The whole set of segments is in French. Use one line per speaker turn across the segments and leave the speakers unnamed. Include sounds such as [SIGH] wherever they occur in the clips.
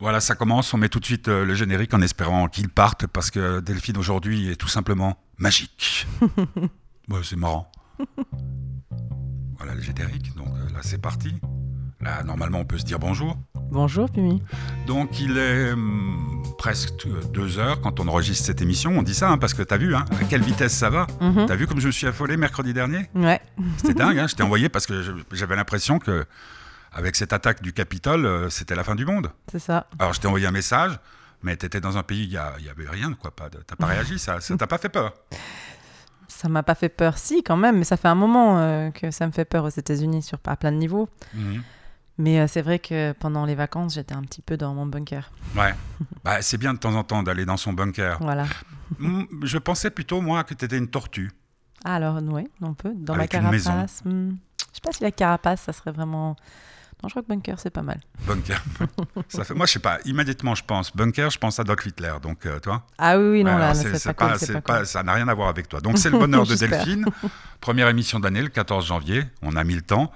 Voilà, ça commence. On met tout de suite euh, le générique en espérant qu'il parte parce que Delphine aujourd'hui est tout simplement magique. [LAUGHS] ouais, c'est marrant. [LAUGHS] Voilà le générique. Donc euh, là, c'est parti. Là, normalement, on peut se dire bonjour.
Bonjour, Pumi.
Donc, il est hum, presque euh, deux heures quand on enregistre cette émission. On dit ça hein, parce que t'as vu hein, à quelle vitesse ça va.
Mhm.
T'as vu comme je me suis affolé mercredi dernier?
Ouais.
C'était [LAUGHS] dingue. Hein, je t'ai envoyé parce que j'avais l'impression que avec cette attaque du Capitole, euh, c'était la fin du monde.
C'est ça.
Alors, je t'ai envoyé un message, mais tu étais dans un pays, il n'y avait rien, quoi. Pas T'as pas réagi, ça ça t'a pas fait peur [LAUGHS]
Ça m'a pas fait peur, si, quand même, mais ça fait un moment euh, que ça me fait peur aux États-Unis sur à plein de niveaux.
Mhm.
Mais euh, c'est vrai que pendant les vacances, j'étais un petit peu dans mon bunker.
Ouais. [LAUGHS] Bah, c'est bien de temps en temps d'aller dans son bunker.
Voilà. [LAUGHS]
Je pensais plutôt, moi, que tu étais une tortue.
Ah, alors, oui, on peut. Dans
Avec
ma
une maison.
carapace. hmm, Je sais pas si la carapace, ça serait vraiment. Non, je crois que bunker, c'est pas mal.
Bunker. [LAUGHS] ça fait... Moi, je sais pas, immédiatement, je pense bunker, je pense à Doc Hitler. Donc, euh, toi
Ah oui, oui, non,
Ouais,
là,
c'est-
pas, cool, pas cool.
Ça n'a rien à voir avec toi. Donc, c'est le bonheur de. [LAUGHS] Delphine. Première émission de l'année, le 14 janvier. On a mis le temps.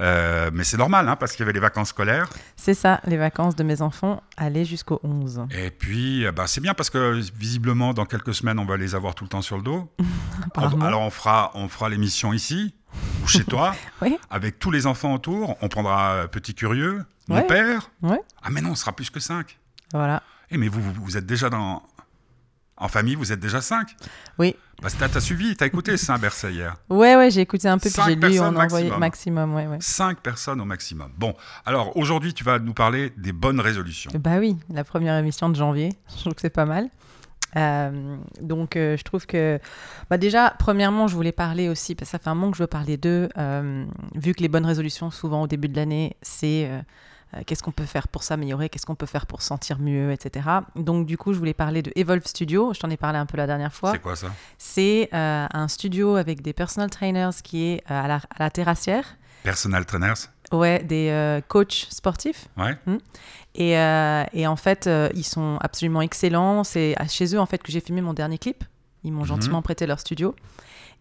Euh, mais c'est normal, hein, parce qu'il y avait les vacances scolaires.
C'est ça, les vacances de mes enfants allaient jusqu'au 11.
Et puis, euh, bah, c'est bien parce que visiblement, dans quelques semaines, on va les avoir tout le temps sur le dos. [LAUGHS] Alors, on fera, on fera l'émission ici, ou chez toi, [LAUGHS]
Oui.
avec tous les enfants autour. On prendra euh, Petit Curieux, mon
Ouais.
père.
Ouais.
Ah, mais non, on sera plus que cinq.
Voilà.
Eh, mais vous, vous, vous êtes déjà dans. En famille, vous êtes déjà cinq.
Oui.
Bah, t'as t'as suivi, t'as écouté [LAUGHS] Saint-Berset hier.
Ouais, ouais, j'ai écouté un peu, puis j'ai lu, on a envoyé
maximum.
maximum, ouais,
personnes au maximum. Bon, alors aujourd'hui, tu vas nous parler des bonnes résolutions.
Bah oui, la première émission de janvier, je trouve que c'est pas mal. Euh, donc euh, je trouve que bah déjà premièrement je voulais parler aussi parce que ça fait un moment que je veux parler d'eux euh, vu que les bonnes résolutions souvent au début de l'année c'est qu'est-ce qu'on peut faire pour s'améliorer qu'est-ce qu'on peut faire pour se sentir mieux etc donc du coup je voulais parler de Evolve Studio. Je t'en ai parlé un peu la dernière fois.
C'est quoi ça?
C'est un studio avec des personal trainers qui est à, la, à la terrassière.
Personal trainers?
Ouais des euh, coachs sportifs.
Ouais.
Et, euh, et en fait, euh, ils sont absolument excellents. C'est chez eux en fait que j'ai filmé mon dernier clip. Ils m'ont
Mhm.
gentiment prêté leur studio.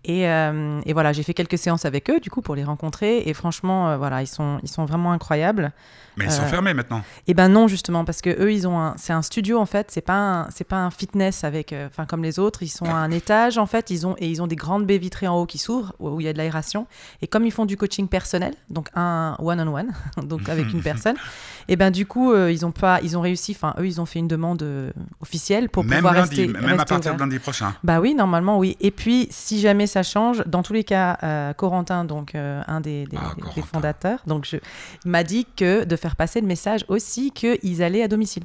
Et, euh, et voilà, j'ai fait quelques séances avec eux, du coup, pour les rencontrer. Et franchement, voilà, ils sont, ils sont vraiment incroyables.
Mais ils sont
Euh,
fermés maintenant.
Et ben non, justement, parce que eux, ils ont un, c'est un studio en fait. C'est pas, c'est pas un fitness avec, euh, enfin comme les autres. Ils sont à un [LAUGHS] étage en fait. Ils ont et ils ont des grandes baies vitrées en haut qui s'ouvrent où où il y a de l'aération. Et comme ils font du coaching personnel, donc un one on one, donc avec une personne, [LAUGHS] et ben du coup, euh, ils ont pas, ils ont réussi. Enfin, eux, ils ont fait une demande officielle pour
Même
pouvoir
lundi,
rester,
même à
rester
partir
ouvert.
de lundi prochain.
Bah oui, normalement oui. Et puis, si jamais ça change, dans tous les cas, euh, Corentin, donc euh, un des, des-
Ah,
des fondateurs, donc je, m'a dit que de faire passer le message aussi qu'ils allaient à domicile.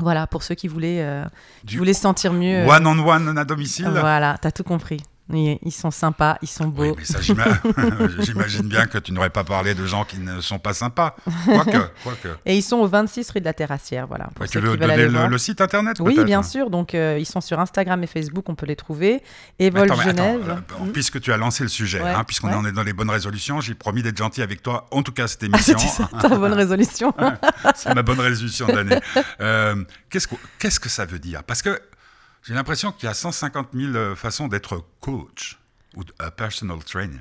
Voilà, pour ceux qui voulaient, euh, qui voulaient se sentir mieux.
One on one à domicile.
Voilà, t'as tout compris. Ils, sont sympas, ils sont beaux.
Oui, mais ça, j'ima- [LAUGHS] [LAUGHS] j'imagine bien que tu n'aurais pas parlé de gens qui ne sont pas sympas. Quoique, [LAUGHS] quoique.
Et ils sont au 26 rue de la Terrassière, voilà.
Ouais, tu veux donner le, site internet
Oui, bien sûr. Donc, euh, ils sont sur Instagram et Facebook, on peut les trouver. Evol
attends, mais attends,
Genève.
euh,
Hmm.
Puisque tu as lancé le sujet,
Ouais,
hein, puisqu'on
ouais.
en est dans les bonnes résolutions, j'ai promis d'être gentil avec toi, en tout cas cette
Ah,
émission.
c'était ça, ta bonne résolution.
C'est ma bonne résolution de l'année. Euh, Qu'est-ce que, qu'est-ce que ça veut dire? Parce que j'ai l'impression qu'il y a 150 000 euh, façons d'être coach ou a personal trainer.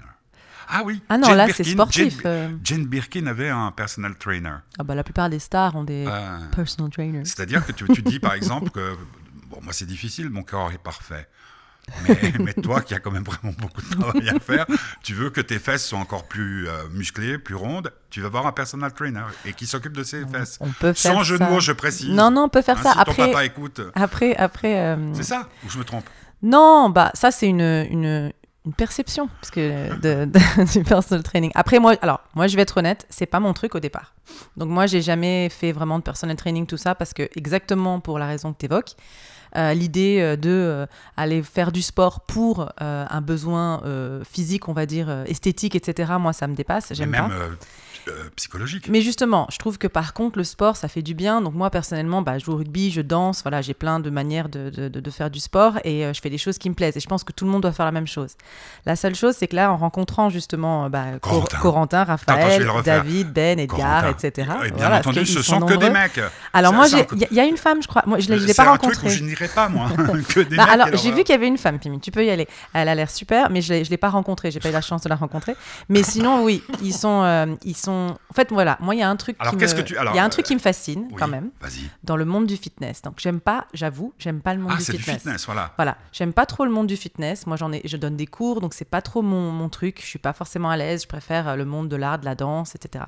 Ah oui.
Ah non,
Jane
là, c'est sportif.
Jane,
euh.
Jane Birkin avait un personal trainer.
Ah bah, la plupart des stars ont des
Euh,
personal trainers.
C'est-à-dire que tu, tu dis par [LAUGHS] exemple que bon, moi c'est difficile, mon corps est parfait. Mais, [LAUGHS] mais toi qui as quand même vraiment beaucoup de travail à faire, tu veux que tes fesses soient encore plus euh, musclées, plus rondes, tu vas voir un personal trainer et qui s'occupe de ses fesses.
On peut faire
Sans jeu de mots, je précise.
Non, non, on peut faire
Hein,
ça.
si ton
Après,
papa écoute,
après, après. euh,
c'est ça ou je me trompe?
Non, bah ça c'est une, une, une perception parce que de, de- [LAUGHS] du personal training. Après moi, alors moi je vais être honnête, c'est pas mon truc au départ. Donc moi j'ai jamais fait vraiment de personal training tout ça parce que exactement pour la raison que tu évoques. L'idée euh, de euh, aller faire du sport pour euh, un besoin euh, physique, on va dire euh, esthétique, etc. Moi, ça me dépasse. J'aime pas.
Euh, psychologique.
Mais justement, je trouve que par contre, le sport, ça fait du bien. Donc moi, personnellement, bah, je joue au rugby, je danse, voilà, j'ai plein de manières de, de- de- de faire du sport et euh, je fais des choses qui me plaisent. Et je pense que tout le monde doit faire la même chose. La seule chose, c'est que là, en rencontrant justement euh, bah, Cor-
Corentin.
Raphaël. David, Ben, Edgar,
Corentin.
etc.
Et bien
Voilà,
entendu, ce sont que des mecs.
Alors moi, il y, a- il y a une femme, je crois. Moi, je ne l'ai pas rencontrée.
je n'irai pas, moi. [LAUGHS] que des
Bah,
mecs,
alors, j'ai vu qu'il y avait une femme, Pimi. Tu peux y aller. Elle a l'air super, mais je ne l'ai pas rencontrée. J'ai pas eu la chance de la rencontrer. Mais sinon, oui, ils sont, euh, ils sont. En fait, voilà. Moi, il y a un truc
Alors,
qui
qu'est-ce
me,
que tu- alors,
y a un truc
euh,
qui me fascine
oui,
quand même
Vas-y.
dans le monde du fitness. Donc, j'aime pas. J'avoue, j'aime pas le monde
Ah,
du
c'est du
fitness.
fitness, voilà.
Voilà, j'aime pas trop le monde du fitness. Moi, j'en ai, je donne des cours, donc c'est pas trop mon, mon truc. Je suis pas forcément à l'aise. Je préfère euh, le monde de l'art, de la danse, etc.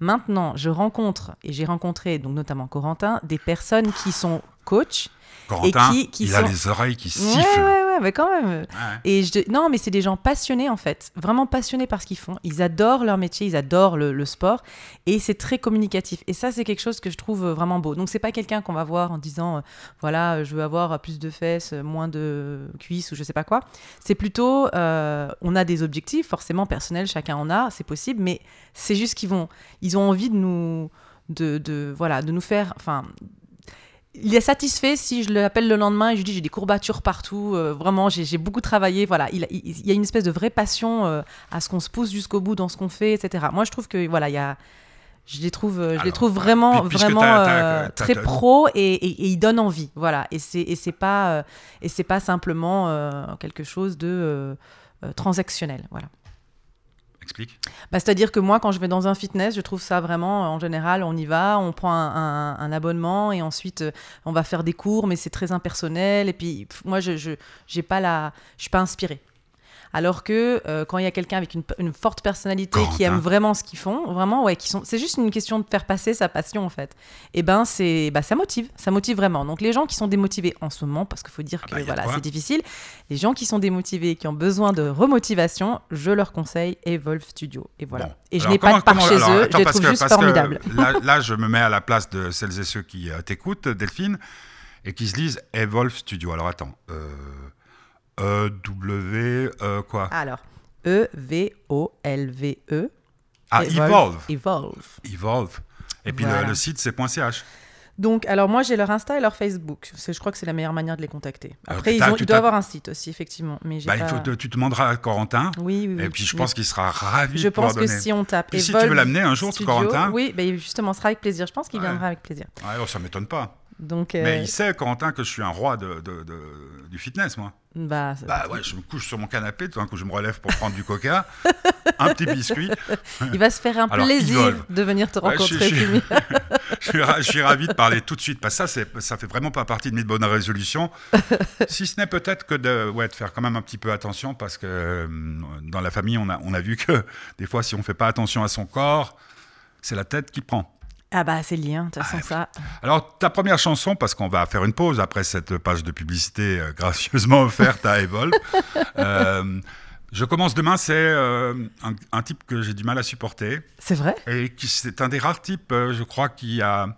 Maintenant, je rencontre et j'ai rencontré donc notamment Corentin des personnes qui sont coachs.
Corentin,
qui- qui
il a les oreilles qui
Ouais,
sifflent.
ouais, ouais, mais quand même.
Ouais.
Et je, non, mais c'est des gens passionnés en fait, vraiment passionnés par ce qu'ils font. Ils adorent leur métier, ils adorent le, le sport, et c'est très communicatif. Et ça, c'est quelque chose que je trouve vraiment beau. Donc c'est pas quelqu'un qu'on va voir en disant, euh, voilà, je veux avoir plus de fesses, moins de cuisses ou je sais pas quoi. C'est plutôt, euh, on a des objectifs forcément personnels, chacun en a, c'est possible, mais c'est juste qu'ils vont, ils ont envie de nous, de, de voilà, de nous faire, enfin il est satisfait si je l'appelle le lendemain et je lui dis j'ai des courbatures partout, euh, vraiment j'ai beaucoup travaillé, voilà, il, il- il y a une espèce de vraie passion euh, à ce qu'on se pousse jusqu'au bout dans ce qu'on fait, etc. Moi je trouve que voilà, il y a, je les trouve, euh, je les trouve vraiment, vraiment euh, très pro et, et, et ils donnent envie, voilà, et c'est et c'est pas et c'est pas simplement quelque chose de transactionnel, voilà. Bah, C'est-à-dire que moi, quand je vais dans un fitness, je trouve ça vraiment, en général, on y va, on prend un, un- un abonnement et ensuite euh, on va faire des cours, mais c'est très impersonnel. Et puis, moi, je je pas la, je suis pas inspirée. Alors que euh, quand il y a quelqu'un avec une, une forte personnalité qui aime vraiment ce qu'ils font, vraiment, ouais, qui sont, c'est juste une question de faire passer sa passion en fait. Et ben c'est, bah, ça motive, ça motive vraiment. Donc les gens qui sont démotivés en ce moment, parce qu'il faut dire
Ah
que
bah,
voilà, c'est difficile. Les gens qui sont démotivés, qui ont besoin de remotivation, je leur conseille Evolve Studio. Et voilà.
Bon.
Et je n'ai pas de part chez
alors,
eux,
attends,
je les trouve
que-
juste formidables. [LAUGHS]
Là, là, je me mets à la place de celles et ceux qui euh, t'écoutent, Delphine, et qui se lisent Evolve Studio. Alors attends. Euh, e, W, euh, quoi?
Alors, E E-V-O-L-V-E.
Ah, Evolve.
Evolve.
Evolve. Et puis
Voilà.
le, le site, c'est .ch.
Donc, alors moi, j'ai leur Insta et leur Facebook. Je crois que c'est la meilleure manière de les contacter.
Alors,
Après, ils, ont, ils doivent avoir un site aussi, effectivement. Mais
Bah,
pas...
il faut te- tu demanderas à Corentin.
Oui, oui, oui.
Et puis je pense qu'il sera ravi
je
de
pense que
donner.
si on tape
Puis si tu veux l'amener un jour,
Studio,
Corentin
Oui, bah, justement, ce sera avec plaisir. Je pense qu'il
Ouais.
viendra avec plaisir.
Ouais, oh, ça m'étonne pas.
Donc, euh,
Mais il sait, Corentin, que je suis un roi de, de- de- du fitness, moi.
Bah,
Bah ouais, je me couche sur mon canapé, tout d'un coup je me relève pour prendre du coca, un petit biscuit.
il va se faire un
Alors,
plaisir de venir te
Ouais, je suis-
rencontrer.
je suis- [LAUGHS] je, suis ravi de parler tout de suite, parce que ça, ça fait vraiment pas partie de mes bonnes résolutions. [LAUGHS] si ce n'est peut-être que de, ouais, de faire quand même un petit peu attention, parce que euh, dans la famille, on a, on a vu que des fois, si on fait pas attention à son corps, c'est la tête qui prend.
Ah bah, c'est lié, de toute façon, ça.
Alors, ta première chanson, parce qu'on va faire une pause après cette page de publicité euh, gracieusement [LAUGHS] offerte à Evolve. Euh, je commence demain, c'est euh, un, un type que j'ai du mal à supporter.
C'est vrai?
Et c'est un des rares types, je crois, qui a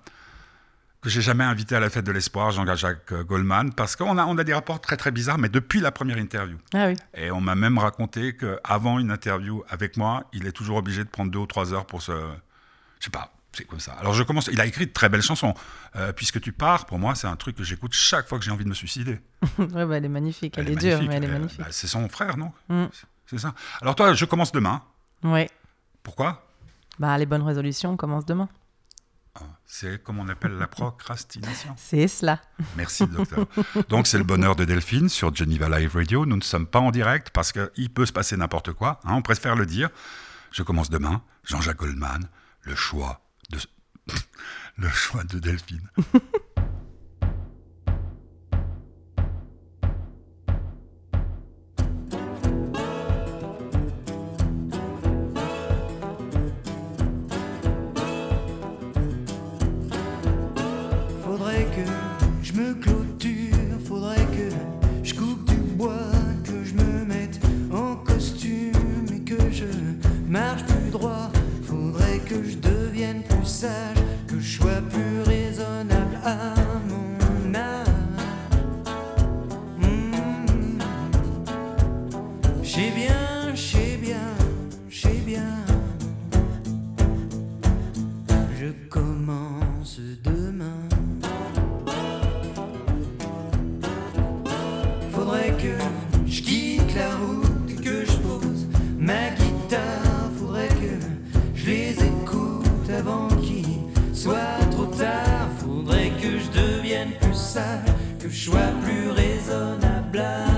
que j'ai jamais invité à la fête de l'espoir, Jean-Jacques Goldman, parce qu'on a, on a des rapports très très bizarres, mais depuis la première interview.
Ah oui.
Et on m'a même raconté qu'avant une interview avec moi, il est toujours obligé de prendre deux ou trois heures pour se... Je sais pas, c'est comme ça. Alors je commence... Il a écrit de très belles chansons. Euh, Puisque tu pars, pour moi, c'est un truc que j'écoute chaque fois que j'ai envie de me suicider. [LAUGHS]
ouais, bah, elle est magnifique. Elle, est, dure, mais elle est magnifique.
bah, c'est son frère, non
Mm.
C'est ça. Alors toi, je commence demain.
Ouais.
Pourquoi
Bah, les bonnes résolutions commencent demain.
Ah, C'est comme on appelle la procrastination. [LAUGHS]
C'est cela.
Merci, docteur. Donc, c'est le bonheur de Delphine sur Geneva Live Radio. Nous ne sommes pas en direct parce qu'il peut se passer n'importe quoi. hein, on préfère le dire. Je commence demain. Jean-Jacques Goldman, le choix [LAUGHS] le choix de Delphine. [LAUGHS]
blabla.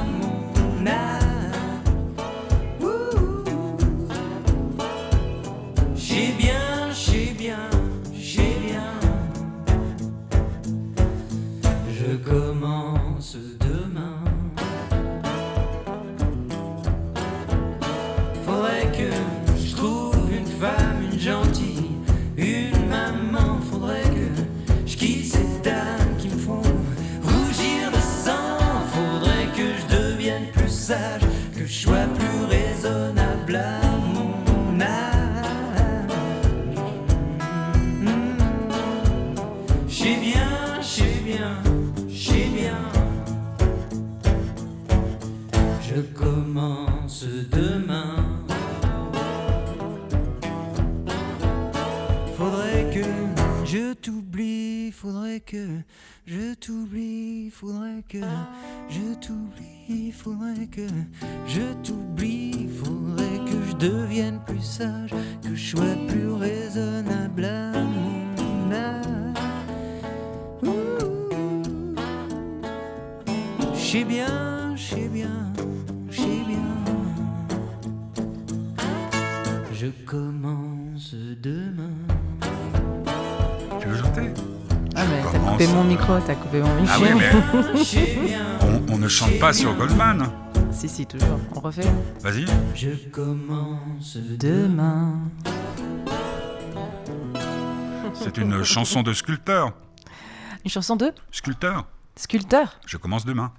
Faudrait que je t'oublie, faudrait que je t'oublie, faudrait que je t'oublie, faudrait que je devienne plus sage, que je sois plus raisonnable à mon âge. Je bien, je bien, je bien. Je commence demain.
T'as coupé mon micro, t'as coupé mon micro.
Ah oui, mais [LAUGHS] on, on ne chante pas sur Goldman.
Si, si, toujours. On refait.
Vas-y.
je commence. Demain.
C'est une chanson de sculpteur.
Une chanson de
Sculpteur.
sculpteur.
Je commence demain.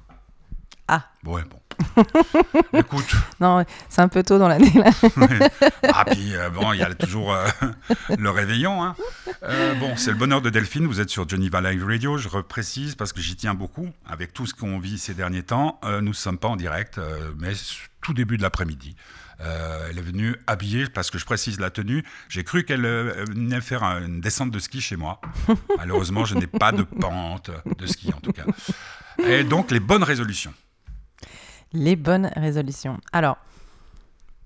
Ah.
Ouais, bon. [LAUGHS] Écoute.
Non, c'est un peu tôt dans l'année là. [LAUGHS]
Ah, puis euh, bon, il y a toujours euh, [LAUGHS] le réveillon. hein. Euh, bon, c'est le bonheur de Delphine. Vous êtes sur Geneva Live Radio. Je reprécise parce que j'y tiens beaucoup. Avec tout ce qu'on vit ces derniers temps, nous ne sommes pas en direct, mais tout début de l'après-midi. Euh, elle est venue habillée, parce que je précise la tenue. J'ai cru qu'elle euh, venait faire un- une descente de ski chez moi. Malheureusement, je n'ai pas de pente de ski en tout cas. Et donc, les bonnes résolutions.
Les bonnes résolutions. Alors,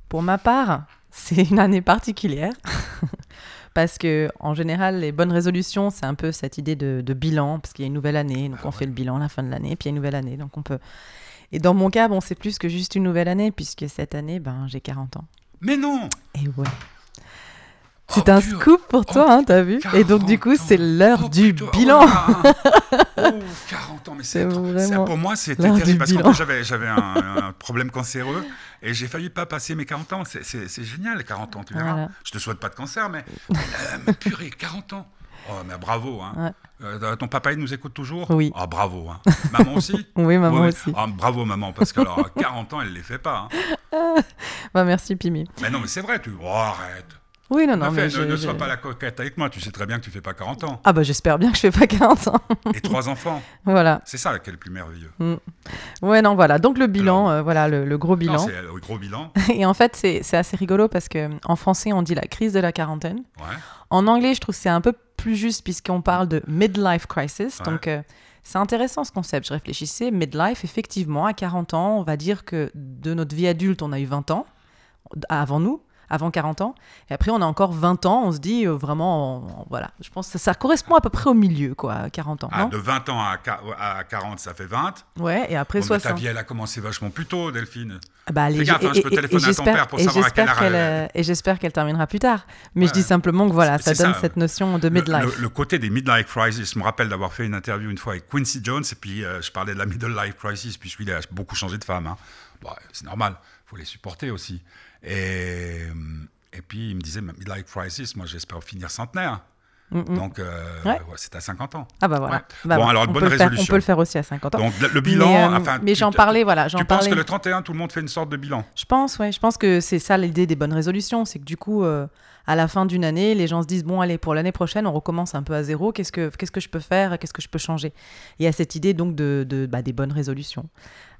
pour ma part, [LAUGHS] c'est une année particulière. [LAUGHS] Parce que, en général, les bonnes résolutions, c'est un peu cette idée de, de bilan, parce qu'il y a une nouvelle année, donc on fait le bilan à la fin de l'année, puis il y a une nouvelle année, donc on peut. Et dans mon cas, bon, c'est plus que juste une nouvelle année, puisque cette année, ben, j'ai 40 ans.
Mais non
Et ouais.
Oh,
C'est un scoop pour toi,
oh,
hein, t'as vu Et donc, du coup,
40
c'est l'heure
Oh,
du
oh
bilan.
là là. [LAUGHS] Oh, 40 ans, mais c'est Pour moi, c'était terrible parce
bilan.
plus, j'avais, un, un problème cancéreux et j'ai failli pas passer mes 40 ans. C'est, génial, les 40 ans, tu verras.
Voilà.
Je te souhaite pas de cancer, mais, euh, purée, 40 ans. Oh, mais bravo. Hein.
Ouais.
Euh, ton papa, il nous écoute toujours?
Oui.
Ah, bravo. Hein. Maman aussi? [LAUGHS]
Oui, maman
Oui,
aussi.
Ah, bravo, maman, parce que alors, à 40 ans, elle les fait pas. hein. [LAUGHS]
Bah, merci, Pimi.
Mais non, mais c'est vrai, tu. Oh, arrête.
Oui, non, non,
Enfin,
mais.
ne, sois pas la coquette avec moi, tu sais très bien que tu fais pas 40 ans.
Ah, bah, j'espère bien que je fais pas 40 ans.
Et trois enfants. [LAUGHS]
voilà.
C'est ça qui est le plus merveilleux.
Ouais, non, voilà. Donc, le bilan, euh, voilà, le, le gros bilan.
c'est le gros bilan. [LAUGHS]
Et en fait, c'est c'est assez rigolo parce que en français, on dit la crise de la quarantaine.
Ouais.
En anglais, je trouve que c'est un peu plus juste puisqu'on parle de midlife crisis.
Ouais.
Donc, euh, c'est intéressant ce concept. Je réfléchissais, midlife, effectivement, à 40 ans, on va dire que de notre vie adulte, on a eu 20 ans avant nous, avant 40 ans. Et après, on a encore 20 ans. On se dit euh, vraiment, on- on- voilà. Je pense que ça, ça correspond à peu près au milieu, quoi, à 40 ans.
Ah,
non
de 20 ans à, à 40, ça fait 20.
Ouais, et après
Bon, mais ta
60.
vie, elle a commencé vachement plus tôt, Delphine.
Ah Bah,
Fais
les-
gaffe, hein, je peux téléphoner à ton père pour savoir à quelle heure elle-
Et j'espère qu'elle terminera plus tard. Mais je dis simplement que voilà, ça donne
ça.
cette notion de
Le,
midlife.
le- le côté des midlife crisis, je me rappelle d'avoir fait une interview une fois avec Quincy Jones, et puis euh, je parlais de la middle life crisis, puisqu'il a beaucoup changé de femme. hein. Bon, c'est normal, il faut les supporter aussi. Et, et puis il me disait, midlife crisis, moi j'espère finir centenaire.
Mm.
Donc euh,
Ouais.
ouais, c'est à 50 ans.
Ah bah voilà.
Ouais.
Bah,
Bon,
bah,
alors,
on
bonne
peut le faire-
résolution.
on peut le faire aussi à 50 ans.
Donc le, bilan,
mais, euh,
enfin,
mais j'en parlais, voilà,
Tu penses que le 31, tout le monde fait une sorte de bilan?
Je pense, ouais, je pense que c'est ça l'idée des bonnes résolutions, c'est que du coup, euh, à la fin d'une année, les gens se disent bon, allez, pour l'année prochaine, on recommence un peu à zéro. Qu'est-ce que qu'est-ce que je peux faire Qu'est-ce que je peux changer? Il y a cette idée donc de, de bah, des bonnes résolutions.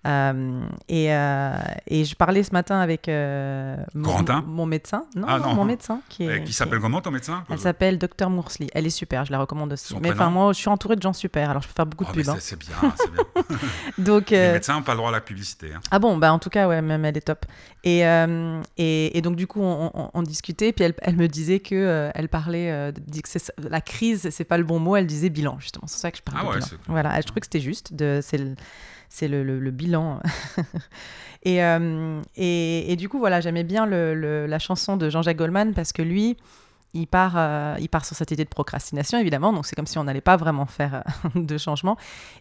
Euh, et, euh, et je parlais ce matin avec euh, mon,
Corentin
mon médecin, non,
Ah,
non,
non.
mon médecin qui est
Qui s'appelle comment ton médecin?
Elle s'appelle Dr Moursley. Elle est super, je la recommande aussi.
Son
mais enfin, moi, je suis entourée de gens super, alors je peux faire beaucoup
Oh,
de
mais
pubs. hein.
c'est- bien, c'est bien. [LAUGHS] [LAUGHS]
Donc,
Les
euh,
médecins n'ont pas le droit à la publicité. hein.
ah bon, bah en tout cas, ouais, même elle est top. Et, euh, et, et donc, du coup, on, on- on discutait, puis elle, elle me disait que euh, elle parlait, euh, dit que c'est- la crise, c'est pas le bon mot, elle disait bilan, justement. C'est ça que je parlais
Ah
de
ouais,
bilan.
c'est cool.
Voilà, je trouvais que c'était juste, de, c'est le, c'est le, le- le bilan. [LAUGHS] et, euh, et, et du coup, voilà, j'aimais bien le, la chanson de Jean-Jacques Goldman parce que lui, il part, euh, il part sur cette idée de procrastination, évidemment. Donc, c'est comme si on n'allait pas vraiment faire euh, [LAUGHS] de changement.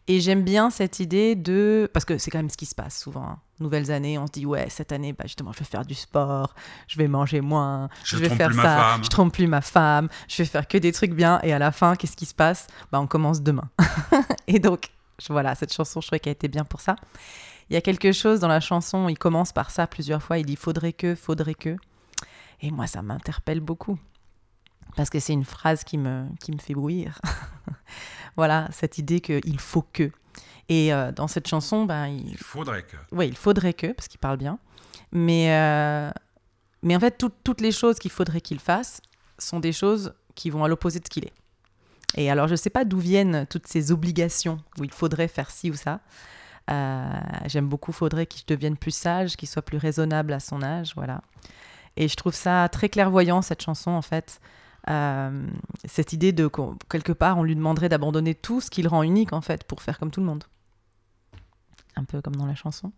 Et j'aime bien cette idée de. Parce que c'est quand même ce qui se passe souvent. hein. Nouvelles années, on se dit, ouais, cette année, bah, justement, je vais faire du sport, je vais manger moins,
Je
vais
trompe
faire ça,
ma femme.
je trompe plus ma femme, je vais faire que des trucs bien. Et à la fin, qu'est-ce qui se passe? Bah, On commence demain. [LAUGHS] et donc, je- voilà, cette chanson, je trouvais qu'elle était bien pour ça. Il y a quelque chose dans la chanson, il commence par ça plusieurs fois, il dit faudrait que, faudrait que. Et moi, ça m'interpelle beaucoup. Parce que c'est une phrase qui me, qui me fait bouillir. [LAUGHS] voilà, cette idée qu'il faut que. Et euh, dans cette chanson, ben, il,
Il faudrait que.
oui, il faudrait que, parce qu'il parle bien. Mais, euh, mais en fait, tout- toutes les choses qu'il faudrait qu'il fasse sont des choses qui vont à l'opposé de ce qu'il est. Et alors, je ne sais pas d'où viennent toutes ces obligations où il faudrait faire ci ou ça. Euh, J'aime beaucoup faudrait qu'il devienne plus sage, qu'il soit plus raisonnable à son âge, voilà. Et je trouve ça très clairvoyant, cette chanson, en fait. Euh, cette idée de, quelque part, on lui demanderait d'abandonner tout ce qui le rend unique, en fait, pour faire comme tout le monde. Un peu comme dans la chanson.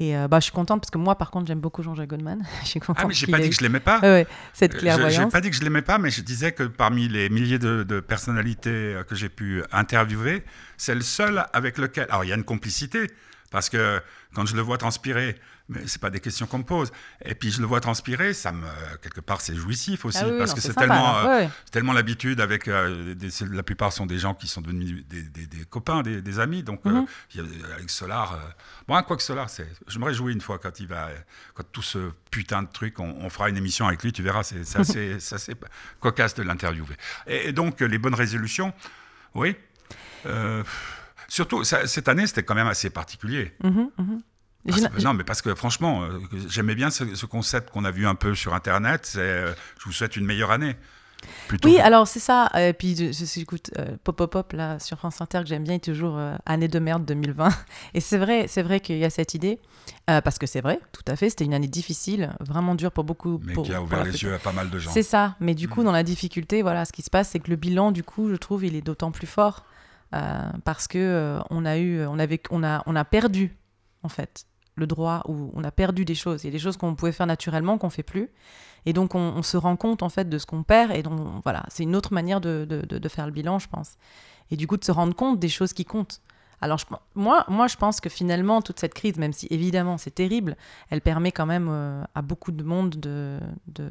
Et euh, bah, je suis contente parce que moi, par contre, j'aime beaucoup Jean-Jacques Goldman. [LAUGHS] je suis contente.
Ah, mais j'ai pas dit que je l'aimais pas.
Ouais, ouais, cette
Euh,
clairvoyance.
n'ai pas dit que je l'aimais pas, mais je disais que parmi les milliers de, de personnalités euh, que j'ai pu interviewer, c'est le seul avec lequel. Alors, il y a une complicité, parce que quand je le vois transpirer, mais c'est pas des questions qu'on me pose, et puis je le vois transpirer, ça me. Quelque part, c'est jouissif aussi,
Ah oui,
parce
non,
que
c'est
tellement.
Ouais,
tellement l'habitude avec. euh, des- la plupart sont des gens qui sont devenus des, des- des copains, des, amis. Donc, euh,
Mhm.
avec Solar. euh, bon, quoi que Solar, c'est. Je me réjouis une fois quand il va. Quand tout ce putain de truc, on, on fera une émission avec lui, tu verras, c'est assez, [LAUGHS] assez cocasse de l'interviewer. Et, et donc, les bonnes résolutions, oui. Euh, surtout, ça- cette année, c'était quand même assez particulier.
Mhm.
Parce non, mais parce que franchement, euh, j'aimais bien ce, ce concept qu'on a vu un peu sur Internet. C'est, euh, je vous souhaite une meilleure année. Plutôt
Oui,
que-
alors c'est ça. Et puis je- je- j'écoute euh, Pop Pop Pop là sur France Inter que j'aime bien, est toujours euh, année de merde 2020. Et c'est vrai, c'est vrai qu'il y a cette idée euh, parce que c'est vrai, tout à fait. C'était une année difficile, vraiment dure pour beaucoup.
mais
pour-
qui a ouvert les yeux à pas mal de gens.
C'est ça. Mais du coup,
Mm.
dans la difficulté, voilà, ce qui se passe, c'est que le bilan, du coup, je trouve, il est d'autant plus fort euh, parce que euh, on a eu, on avait, on a, on a perdu en fait le droit ou on a perdu des choses. Il y a des choses qu'on pouvait faire naturellement qu'on fait plus. Et donc, on, se rend compte en fait de ce qu'on perd. Et donc, voilà, c'est une autre manière de, de- faire le bilan, je pense. Et du coup, de se rendre compte des choses qui comptent. Alors, moi, moi, je pense que finalement, toute cette crise, même si évidemment c'est terrible, elle permet quand même euh, à beaucoup de monde de, de,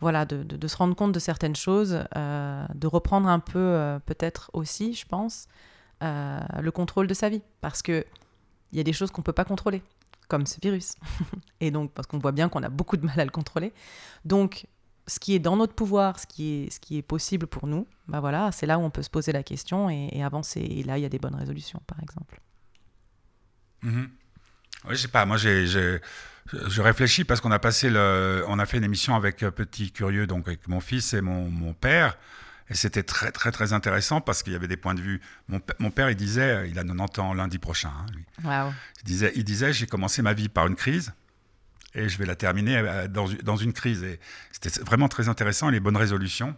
voilà, de, de- se rendre compte de certaines choses, euh, de reprendre un peu, euh, peut-être aussi, je pense, euh, le contrôle de sa vie. Parce que il y a des choses qu'on ne peut pas contrôler, comme ce virus. [LAUGHS] Et donc, parce qu'on voit bien qu'on a beaucoup de mal à le contrôler. Donc, ce qui est dans notre pouvoir, ce qui est, ce qui est possible pour nous, bah voilà, c'est là où on peut se poser la question et, avancer. Et là, il y a des bonnes résolutions, par exemple.
Mhm. Ouais, je sais pas, moi j'ai- je réfléchis parce qu'on a passé le, on a fait une émission avec euh, Petit Curieux, donc avec mon fils et mon, mon père, et c'était très très très intéressant parce qu'il y avait des points de vue. Mon, père, il disait, il a 90 ans lundi prochain, hein, lui.
Waouh.
Il disait, il disait, j'ai commencé ma vie par une crise et je vais la terminer euh, dans, une- dans une crise. Et c'était vraiment très intéressant, les bonnes résolutions.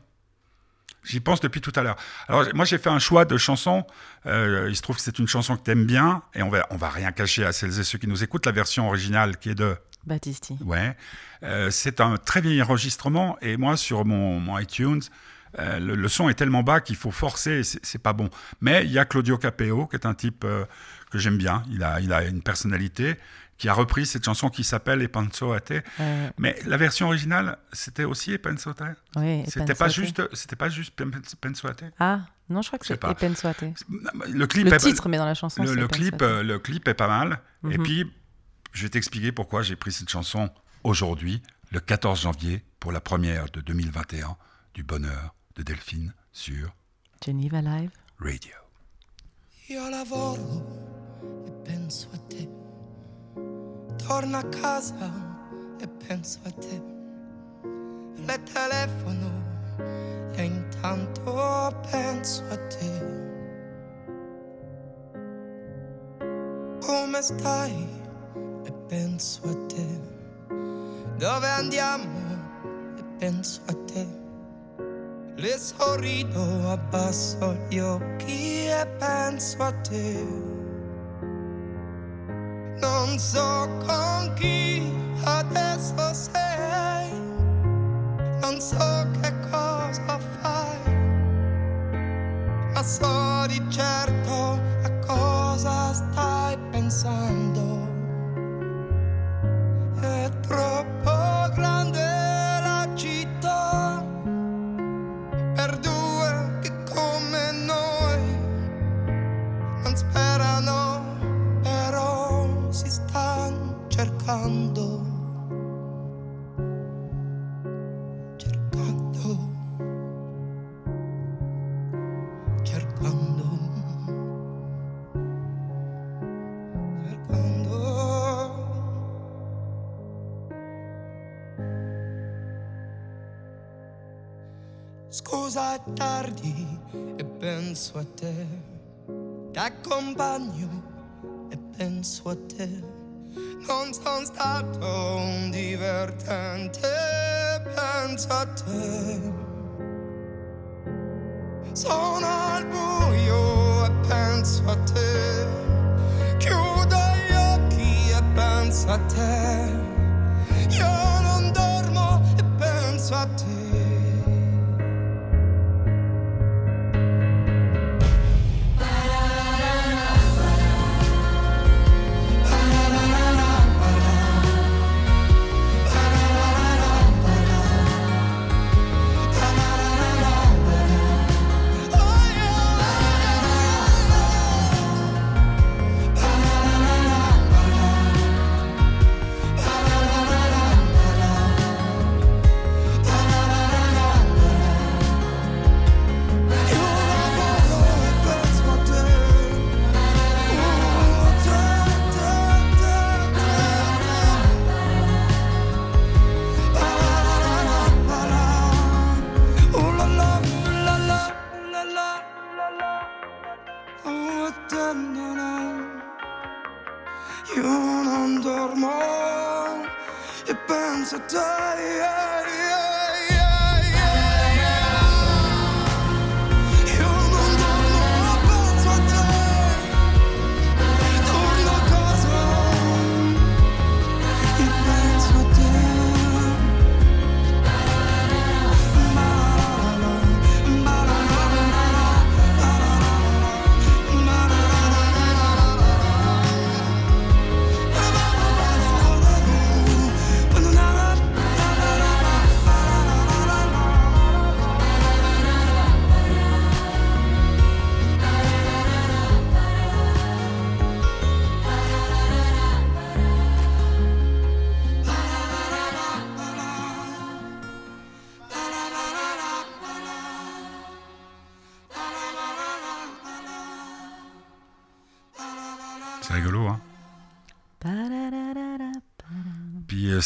J'y pense depuis tout à l'heure. Alors, moi, j'ai fait un choix de chanson. Euh, il se trouve que c'est une chanson que tu aimes bien, et on va, on va rien cacher à celles et ceux qui nous écoutent. La version originale qui est de.
Battisti.
Ouais. Euh, c'est un très vieil enregistrement, et moi, sur mon, mon iTunes, euh, le, le son est tellement bas qu'il faut forcer, c'est pas bon. Mais il y a Claudio Capeo, qui est un type que j'aime bien. Il a, il a une personnalité, qui a repris cette chanson qui s'appelle E Penso a te.
Euh,
Mais la version originale, c'était aussi E Penso a te.
oui,
C'était pas
Epensoate.
juste, c'était pas juste Pen- Penso a te.
Ah, non, je crois que c'est
pas.
Epensoate.
Le clip,
Le
est,
titre, mais dans la chanson,
le, clip, le clip est pas mal. Et
Mhm.
puis, je vais t'expliquer pourquoi j'ai pris cette chanson aujourd'hui, le 14 janvier, pour la première de 2021 du Bonheur de Delphine sur
Geneva Live.
Radio.
Io lavoro e penso a te. Torno a casa e penso a te. Le telefono e intanto penso a te. Come stai? E penso a te. Dove andiamo? E penso a te. Le sorrido, abbasso gli occhi e penso a te. Non so con chi adesso sei,
non so che cosa fai, ma so di certo a cosa stai pensando. A te, t'accompagno e penso a te. Non sono stato un divertente, penso a te. Sono al buio e penso a te. Chiudo gli occhi e penso a te. Io non dormo e penso a te.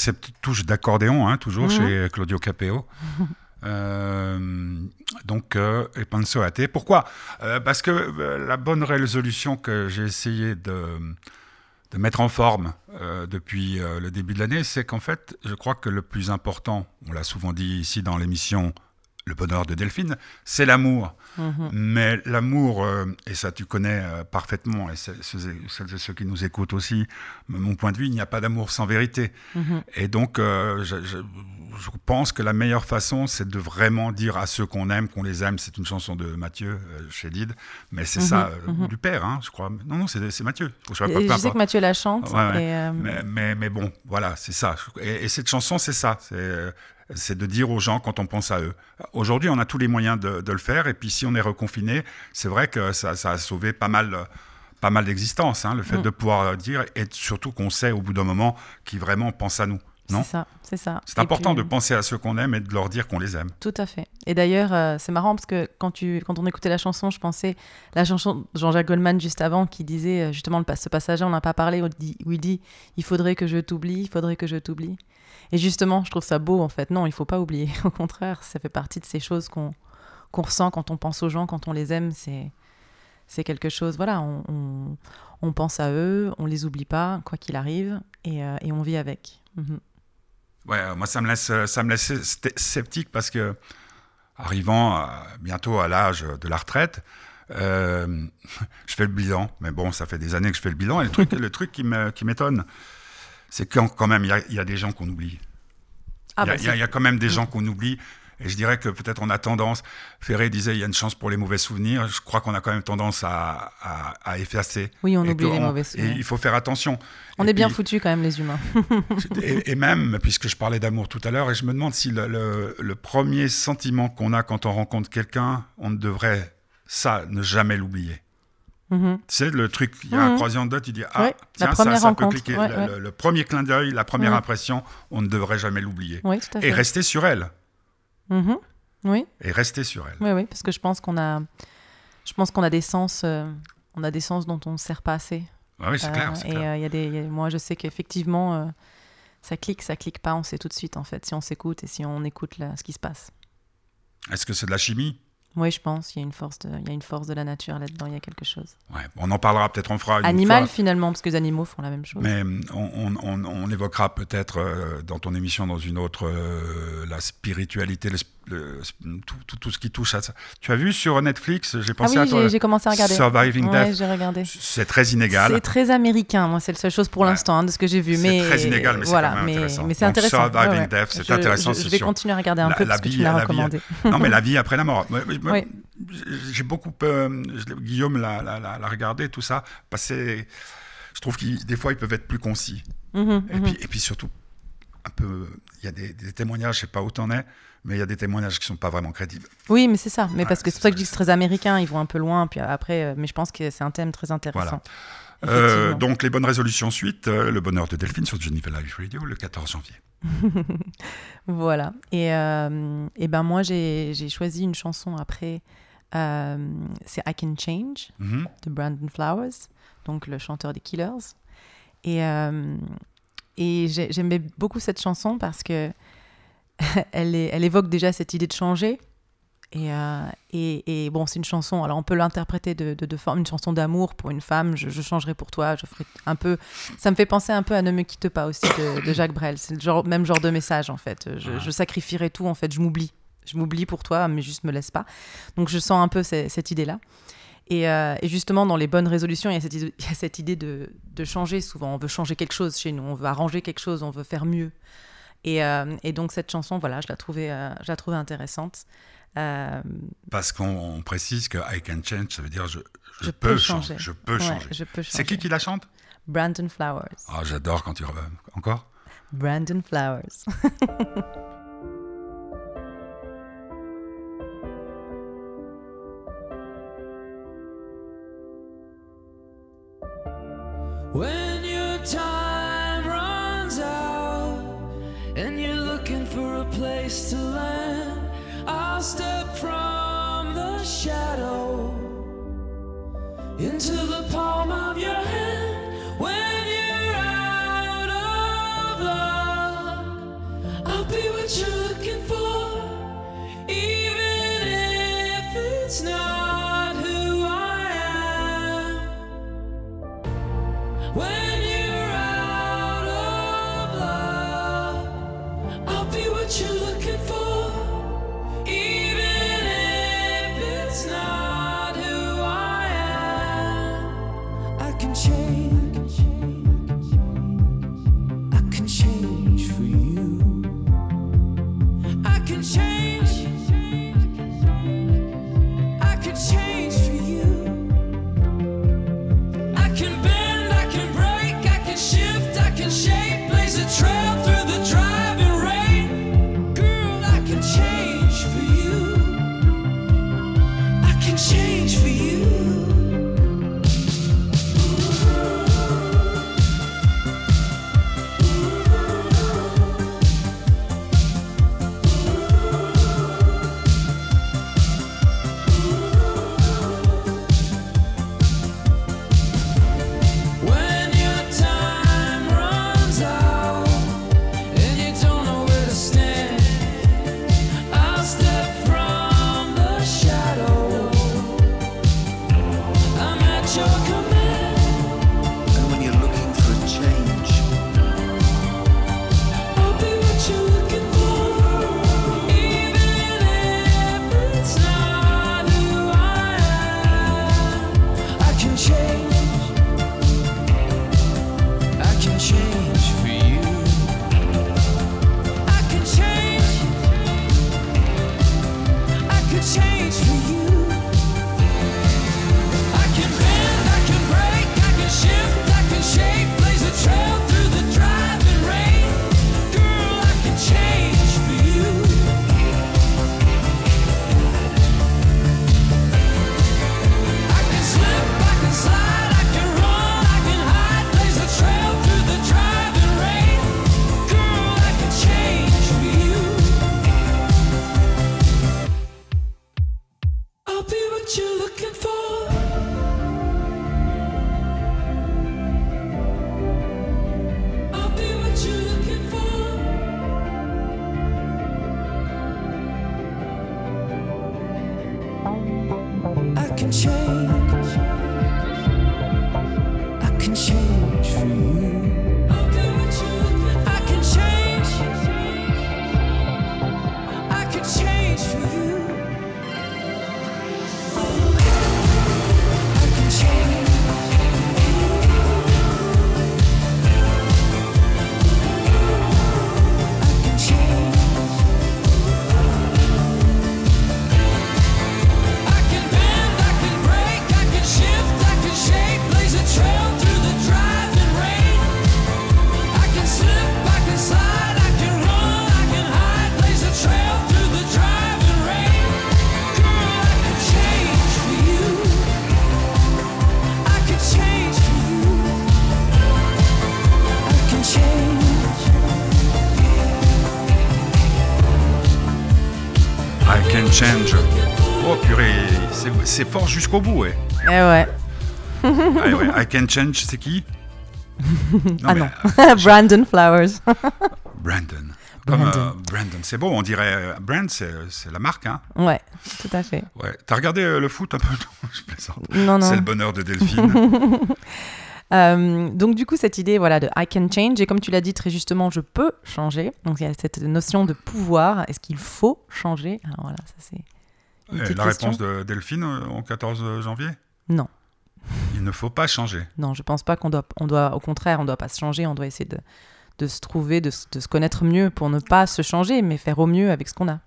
Cette touche d'accordéon, hein, toujours
Mhm.
chez Claudio Capeo. [LAUGHS] Euh, donc, euh, et penso a te. Pourquoi? Euh, Parce que la bonne résolution que j'ai essayé de, de mettre en forme depuis le début de l'année, c'est qu'en fait, je crois que le plus important, on l'a souvent dit ici dans l'émission Le bonheur de Delphine, c'est l'amour.
Mhm.
Mais l'amour, euh, et ça tu connais euh, parfaitement, et celles et ceux qui nous écoutent aussi, mon point de vue, il n'y a pas d'amour sans vérité.
Mhm.
Et donc, euh, je, je- je pense que la meilleure façon, c'est de vraiment dire à ceux qu'on aime, qu'on les aime. C'est une chanson de Mathieu chez Did, mais c'est
Mhm,
ça, du père, hein, je crois. Non, non, c'est c'est Mathieu. Je, peu
je sais que Mathieu la chante.
Ouais, ouais.
et,
Mais, mais, mais bon, voilà, c'est ça. Et, et cette chanson, c'est ça. C'est c'est de dire aux gens quand on pense à eux. Aujourd'hui, on a tous les moyens de, de le faire. Et puis, si on est reconfiné, c'est vrai que ça, ça a sauvé pas mal, euh, pas mal d'existences. hein, le fait
Mm.
de pouvoir dire, et surtout qu'on sait au bout d'un moment qui vraiment pense à nous.
C'est ça, c'est ça.
C'est important
puis,
de penser à ceux qu'on aime et de leur dire qu'on les aime.
Tout à fait. Et d'ailleurs, euh, c'est marrant parce que quand, tu, quand on écoutait la chanson, je pensais la chanson de Jean-Jacques Goldman juste avant qui disait euh, justement le, ce passage-là, on n'a pas parlé, où il dit Il faudrait que je t'oublie, il faudrait que je t'oublie. Et justement, je trouve ça beau en fait. Non, il faut pas oublier. [LAUGHS] Au contraire, ça fait partie de ces choses qu'on qu'on ressent quand on pense aux gens, quand on les aime. C'est c'est quelque chose, voilà, on, on, on pense à eux, on les oublie pas, quoi qu'il arrive, et, euh, et on vit avec. Mhm.
Ouais, euh, moi ça me laisse, euh, ça me laisse sceptique parce que arrivant à- bientôt à l'âge de la retraite, euh, [LAUGHS] je fais le bilan. Mais bon, ça fait des années que je fais le bilan. Et le truc, [LAUGHS] le truc qui me- qui m'étonne, c'est quand, quand même il y a- il y, a des gens qu'on oublie.
Ah
il, y a,
bah,
il y a- y quand même des gens qu'on oublie. Et je dirais que peut-être on a tendance, Ferré disait il y a une chance pour les mauvais souvenirs, je crois qu'on a quand même tendance à, à, à effacer.
Oui, on
Et
oublie les mauvais
Et
souvenirs.
il faut faire attention.
On
Et
est bien foutus quand même, les humains. [LAUGHS]
et, et même, puisque je parlais d'amour tout à l'heure, et je me demande si le, le- le premier sentiment qu'on a quand on rencontre quelqu'un, on ne devrait, ça, ne jamais l'oublier.
Mhm.
Tu sais, le truc, il y a un
Mhm.
croisillon de tu dis, ah, tiens, ça, ça peut cliquer.
ouais,
le,
ouais.
le- le premier clin d'œil, la première
Mhm.
impression, on ne devrait jamais l'oublier.
Oui.
Et rester sur elle.
Mhm. Oui,
Et rester sur elle.
oui, oui, parce que je pense qu'on a, je pense qu'on a des sens, euh, on a des sens dont on ne sert pas assez.
Ah oui, c'est
Euh,
clair. c'est
et
clair.
euh, il y a des, il y a- moi, je sais qu'effectivement, ça clique, ça clique pas, on sait tout de suite en fait, si on s'écoute et si on écoute là, ce qui se passe.
Est-ce que c'est de la chimie?
Oui, je pense, il y a une force de, il y a une force de la nature là-dedans, il y a quelque chose.
Ouais, On en parlera peut-être, on fera une
Animal
fois.
finalement, parce que les animaux font la même chose.
Mais hum, on, on- on- on évoquera peut-être euh, dans ton émission, dans une autre, euh, la spiritualité, le, le- tout, tout- tout ce qui touche à ça. Tu as vu sur Netflix, j'ai
ah
pensé
oui,
à toi,
j'ai- commencé à regarder.
Surviving
Ouais,
Death. C'est très inégal.
C'est très américain, moi, c'est la seule chose pour
Ouais.
l'instant hein, de ce que j'ai vu.
C'est très inégal, mais c'est
voilà,
quand même
mais,
intéressant.
mais c'est
Donc,
intéressant.
Surviving Death, c'est intéressant,
Je,
c'est
je vais
sûr.
continuer à regarder un
La-
peu
la
parce que
vie-
tu me l'as
la vie-
recommandé.
non, mais la vie après la mort.
Oui.
J'ai beaucoup. euh, Guillaume l'a regardé, tout ça. Que je trouve que des fois, ils peuvent être plus concis.
Mhm,
Et,
mhm.
puis, et puis surtout, un peu, il y a des, des témoignages, je sais pas où t'en es, mais il y a des témoignages qui sont pas vraiment crédibles.
Oui, mais c'est ça. Mais
Ouais,
parce que c'est pour ça que je dis que c'est très américain, ils vont un peu loin. Puis après, euh, mais je pense que c'est un thème très intéressant.
Euh,
Effectivement.
donc les bonnes résolutions suite, euh, le bonheur de Delphine sur Geneva Live Radio le 14 janvier. [LAUGHS]
Voilà. Et, euh, et ben moi, j'ai choisi une chanson après. euh, c'est I Can Change
Mhm.
de Brandon Flowers, donc le chanteur des Killers. Et, euh, et j'ai- j'aimais beaucoup cette chanson parce que [LAUGHS] elle, est- elle évoque déjà cette idée de changer. Et, euh, et, et bon, c'est une chanson, alors on peut l'interpréter de, de, de forme, une chanson d'amour pour une femme, je, je changerai pour toi, je ferai un peu... Ça me fait penser un peu à Ne me quitte pas aussi de, de Jacques Brel, c'est le genre, même genre de message en fait. Je, je sacrifierai tout, en fait, je m'oublie. Je m'oublie pour toi, mais juste me laisse pas. Donc je sens un peu ce- cette idée-là. Et, euh, et justement, dans les bonnes résolutions, il y a cette, idée- [LAUGHS] il y a cette idée de, de changer souvent. On veut changer quelque chose chez nous, on veut arranger quelque chose, on veut faire mieux. Et, euh, et donc cette chanson, voilà, je la trouvais, euh, je la trouvais intéressante. Euh,
Parce qu'on on précise que I can change, ça veut dire je, je,
Je
peux,
peux
changer.
changer.
Je peux
ouais,
changer.
je peux
C'est qui qui la chante?
Brandon Flowers.
Ah, j'adore quand tu re- encore.
Brandon Flowers. [LAUGHS]
When
c'est- fort jusqu'au bout, ouais.
Eh ouais.
Ah, ouais, I can change, c'est qui? [LAUGHS]
Ah
mais, [LAUGHS]
non. [LAUGHS]
euh,
Brandon Flowers.
Brandon. Comme,
Brandon.
euh, Brandon, c'est beau, on dirait euh, brand, c'est la marque, hein.
ouais, tout à fait.
Ouais. T'as regardé euh, le foot un peu? Non, je plaisante.
Non, non.
C'est le bonheur de Delphine.
Donc du coup, cette idée voilà, de I can change, et comme tu l'as dit très justement, je peux changer. Donc il y a cette notion de pouvoir. Est-ce qu'il faut changer? Alors voilà, ça c'est une
la
question.
réponse de Delphine euh, au 14 janvier?
Non.
Il ne faut pas changer.
Non, je pense pas qu'on doit, on doit, au contraire, on doit pas se changer, on doit essayer de, de se trouver, de, se- de se connaître mieux pour ne pas se changer, mais faire au mieux avec ce qu'on a.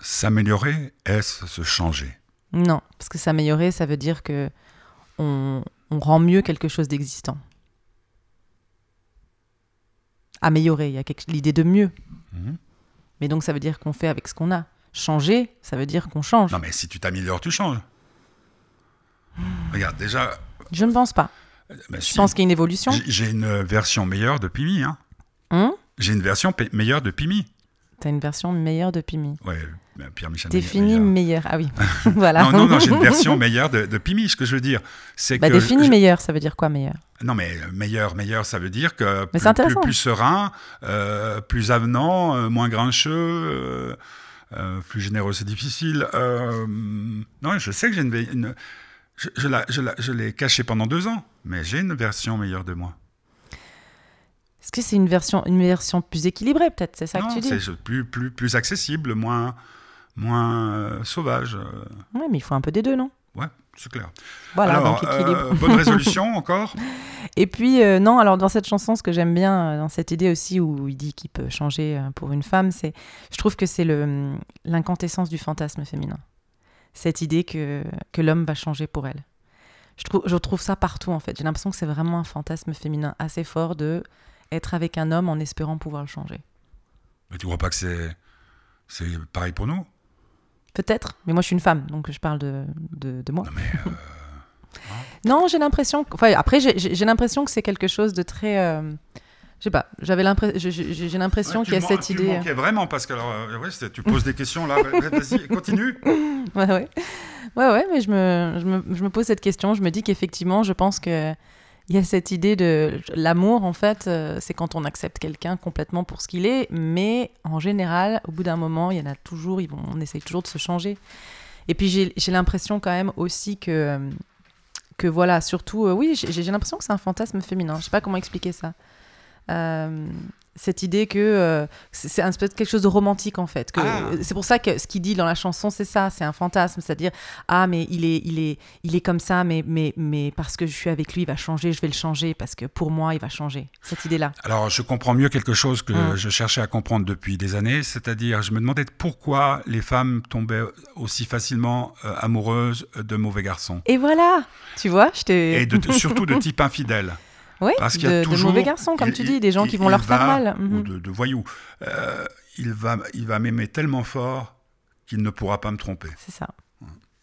S'améliorer, est-ce se changer?
Non, parce que s'améliorer, ça veut dire que on, on rend mieux quelque chose d'existant. Améliorer, il y a l'idée de mieux.
Mhm.
Mais donc ça veut dire qu'on fait avec ce qu'on a. Changer, ça veut dire qu'on change.
Non, mais si tu t'améliores, tu changes. Regarde, déjà.
Je ne pense pas.
ben,
Je
si.
pense qu'il y a une évolution.
J'ai- une version meilleure de Pimi. Hein.
Hum
J'ai une version meilleure de Pimi.
T'as une version meilleure de Pimi.
Ouais, ben, Pierre-Michel.
Définie
meilleur.
meilleure. Ah oui, [LAUGHS] [LAUGHS] voilà.
Non, non, non, j'ai une version [LAUGHS] meilleure de, de Pimi. Ce que je veux dire, c'est
Bah,
que.
définie
je-
meilleure, ça veut dire quoi meilleur?
Non, mais euh, meilleur, meilleur, ça veut dire que
Mais
plus, plus, plus serein, euh, plus avenant, euh, moins grincheux, euh, euh, plus généreux, c'est difficile. Euh, non, je sais que j'ai une, je, je la- je la- je l'ai caché pendant deux ans, mais j'ai une version meilleure de moi.
Est-ce que c'est une version, une version plus équilibrée peut-être? C'est ça
non,
que tu dis?
c'est plus, plus, plus accessible, moins, moins euh, sauvage.
Oui, mais il faut un peu des deux, non?
Ouais, c'est clair.
Voilà,
Alors,
donc équilibre.
euh, bonne résolution encore? [LAUGHS]
Et puis, euh, non, alors dans cette chanson, ce que j'aime bien, euh, dans cette idée aussi où il dit qu'il peut changer pour une femme, c'est, je trouve que c'est le, hum, l'incandescence du fantasme féminin. Cette idée que, que l'homme va changer pour elle. Je trouve, je trouve ça partout, en fait. J'ai l'impression que c'est vraiment un fantasme féminin assez fort de être avec un homme en espérant pouvoir le changer.
Mais tu crois pas que c'est pareil pour nous?
Peut-être, mais moi je suis une femme, donc je parle de, de, de moi.
Non, mais euh, [LAUGHS]
Non, j'ai l'impression. que- Enfin, après, j'ai- l'impression que c'est quelque chose de très. euh, Je sais pas. J'avais l'impression. J'ai l'impression
Ouais,
qu'il y a cette
man- tu
idée. euh.
vraiment parce que alors, euh, ouais, tu poses des questions là. Vas-y, [LAUGHS] continue.
Ouais, ouais. Ouais, ouais, mais je me, je me, je me pose cette question. Je me dis qu'effectivement, je pense que. Il y a cette idée de l'amour, en fait, euh, c'est quand on accepte quelqu'un complètement pour ce qu'il est, mais en général, au bout d'un moment, il y en a toujours, on essaye toujours de se changer. Et puis j'ai l'impression quand même aussi que, euh, que voilà, surtout, euh, oui, j'ai l'impression que c'est un fantasme féminin. Je sais pas comment expliquer ça. Cette idée que euh, c'est un peu quelque chose de romantique en fait.
Ah.
C'est pour ça que ce qu'il dit dans la chanson, c'est ça, c'est un fantasme, c'est-à-dire ah mais il est, il est, il est comme ça, mais, mais, mais parce que je suis avec lui, il va changer, je vais le changer parce que pour moi, il va changer. Cette idée-là.
Alors, je comprends mieux quelque chose que
Mm.
je cherchais à comprendre depuis des années, c'est-à-dire, je me demandais pourquoi les femmes tombaient aussi facilement euh, amoureuses de mauvais garçons.
Et voilà, tu vois, je t'ai.
Et de- surtout de type infidèle.
Oui,
Parce qu'il y a
de, de
toujours-
mauvais garçons, comme
il-
tu dis, des gens qui vont leur faire mal.
Ou
Mhm.
de, de voyous. Euh, il va, il va m'aimer tellement fort qu'il ne pourra pas me tromper.
C'est ça.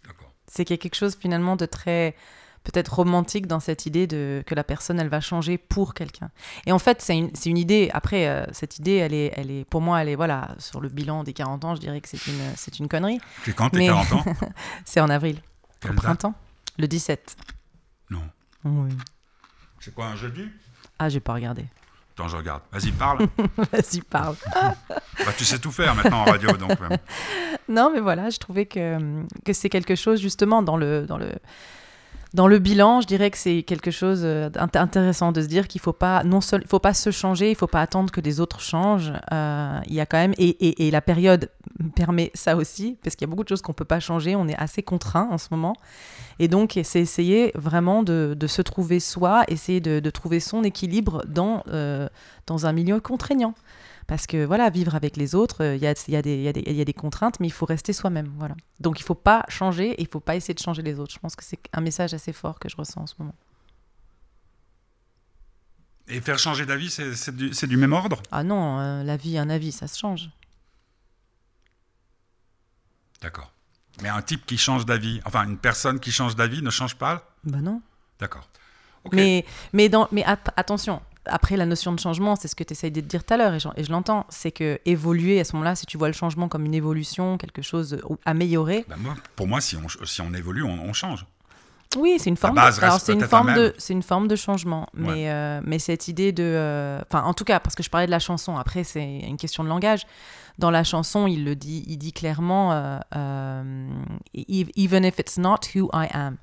D'accord.
C'est qu'il y a quelque chose finalement de très peut-être romantique dans cette idée de que la personne elle va changer pour quelqu'un. Et en fait, c'est une, c'est une idée. Après, euh, cette idée, elle est, elle est, pour moi, elle est voilà sur le bilan des 40 ans, je dirais que c'est une, c'est une connerie.
C'est quand, t'es
Mais-
40 ans? [LAUGHS]
C'est en avril,
Quelle
au
date?
Printemps, le 17.
Non.
Oui.
C'est quoi, un jeudi
Ah, j'ai pas regardé.
Attends, je regarde. Vas-y, parle. [LAUGHS]
Vas-y, parle.
Bah, tu sais tout faire maintenant en radio, donc. [LAUGHS]
Non, mais voilà, je trouvais que, que c'est quelque chose, justement, dans le, dans, le, dans le bilan, je dirais que c'est quelque chose euh, d'int- intéressant de se dire qu'il faut pas, non seul, faut pas se changer, il ne faut pas attendre que des autres changent. Euh, il y a quand même, et, la période permet ça aussi, parce qu'il y a beaucoup de choses qu'on peut pas changer, on est assez contraint en ce moment. Et donc, c'est essayer vraiment de, se trouver soi, essayer de, de trouver son équilibre dans, euh, dans un milieu contraignant. Parce que voilà, vivre avec les autres, euh, il y, a, il y, a des- y, y a contraintes, mais il faut rester soi-même. Voilà. Donc il faut pas changer et il faut pas essayer de changer les autres. Je pense que c'est un message assez fort que je ressens en ce moment.
Et faire changer d'avis, c'est du, même ordre?
Ah non, euh, la vie, un avis, ça se change.
D'accord. Mais un type qui change d'avis, enfin une personne qui change d'avis ne change pas?
Bah non.
D'accord.
Mais, mais, dans, mais at- attention, après, la notion de changement, c'est ce que tu essayes de dire tout à l'heure, et je, l'entends, c'est que évoluer à ce moment-là, si tu vois le changement comme une évolution, quelque chose ou amélioré,
moi, pour moi, si on, si on évolue, on, on change.
oui, c'est une forme. de, c'est une forme de, c'est une forme de changement, mais
Ouais.
euh, mais cette idée de, euh, enfin, en tout cas, parce que je parlais de la chanson. Après, c'est une question de langage. Dans la chanson, il le dit, il dit clairement, euh, euh, "Ev- even if it's not who I am.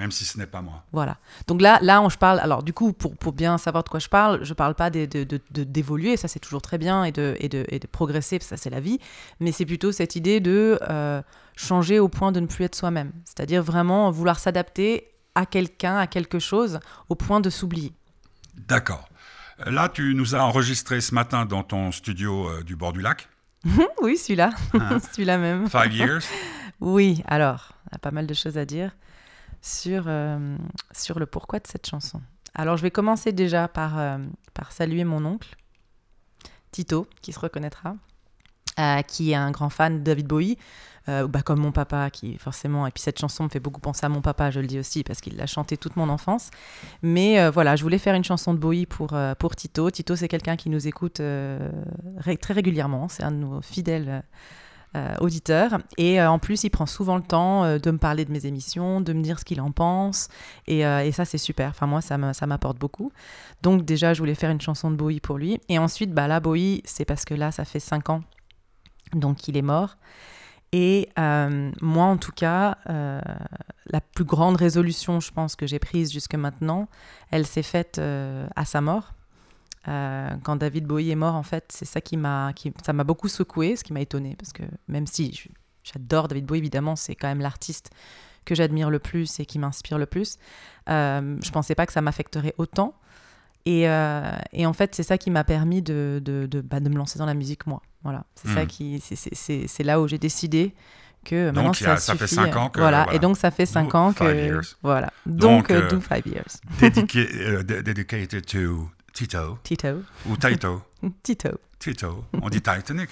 Même si ce n'est pas moi.
Voilà. Donc là, là, on, je parle. Alors, du coup, pour, pour bien savoir de quoi je parle, je parle pas d'évoluer, ça c'est toujours très bien, et de, et de, et de progresser, ça c'est la vie. Mais c'est plutôt cette idée de euh, changer au point de ne plus être soi-même. C'est-à-dire vraiment vouloir s'adapter à quelqu'un, à quelque chose, au point de s'oublier.
D'accord. Là, tu nous as enregistré ce matin dans ton studio euh, du bord du lac. [LAUGHS]
oui, celui-là.
Hein. [LAUGHS]
celui-là même.
Five years. [LAUGHS]
Oui, alors, il y a pas mal de choses à dire sur, euh, sur le pourquoi de cette chanson. Alors, je vais commencer déjà par, euh, par saluer mon oncle, Tito, qui se reconnaîtra, euh, qui est un grand fan de David Bowie, bah, comme mon papa, qui forcément, et puis cette chanson me fait beaucoup penser à mon papa, je le dis aussi, parce qu'il l'a chanté toute mon enfance. Mais voilà, je voulais faire une chanson de Bowie pour, pour Tito. Tito, c'est quelqu'un qui nous écoute très régulièrement, c'est un de nos fidèles euh, auditeur. Et euh, en plus, il prend souvent le temps euh, de me parler de mes émissions, de me dire ce qu'il en pense. Et, et ça, c'est super. Enfin, moi, ça m'apporte beaucoup. Donc, déjà, je voulais faire une chanson de Bowie pour lui. Et ensuite, bah, là, Bowie, c'est parce que là, ça fait cinq ans. Donc, il est mort. Et moi, en tout cas, la plus grande résolution, je pense, que j'ai prise jusque maintenant, elle s'est faite à sa mort. Euh, quand David Bowie est mort, en fait, c'est ça qui m'a, qui, ça m'a beaucoup secoué, ce qui m'a étonné, parce que même si j'adore David Bowie, évidemment, c'est quand même l'artiste que j'admire le plus et qui m'inspire le plus. Euh, je pensais pas que ça m'affecterait autant. Et, euh, et en fait, c'est ça qui m'a permis de, de, de, bah, de me lancer dans la musique, moi. Voilà, c'est ça
Mhm.
qui, c'est- c'est- c'est c'est là où j'ai décidé que maintenant
Donc, a-
ça
ça fait
suffit.
cinq ans que-
voilà.
voilà.
et donc ça fait cinq
Do
ans
five
que
years.
voilà.
Donc,
Donc, euh, do five years.
Dedica- de- dedicated to Tito
Tito,
ou Taito. [LAUGHS]
Tito.
Tito. On dit Titanic.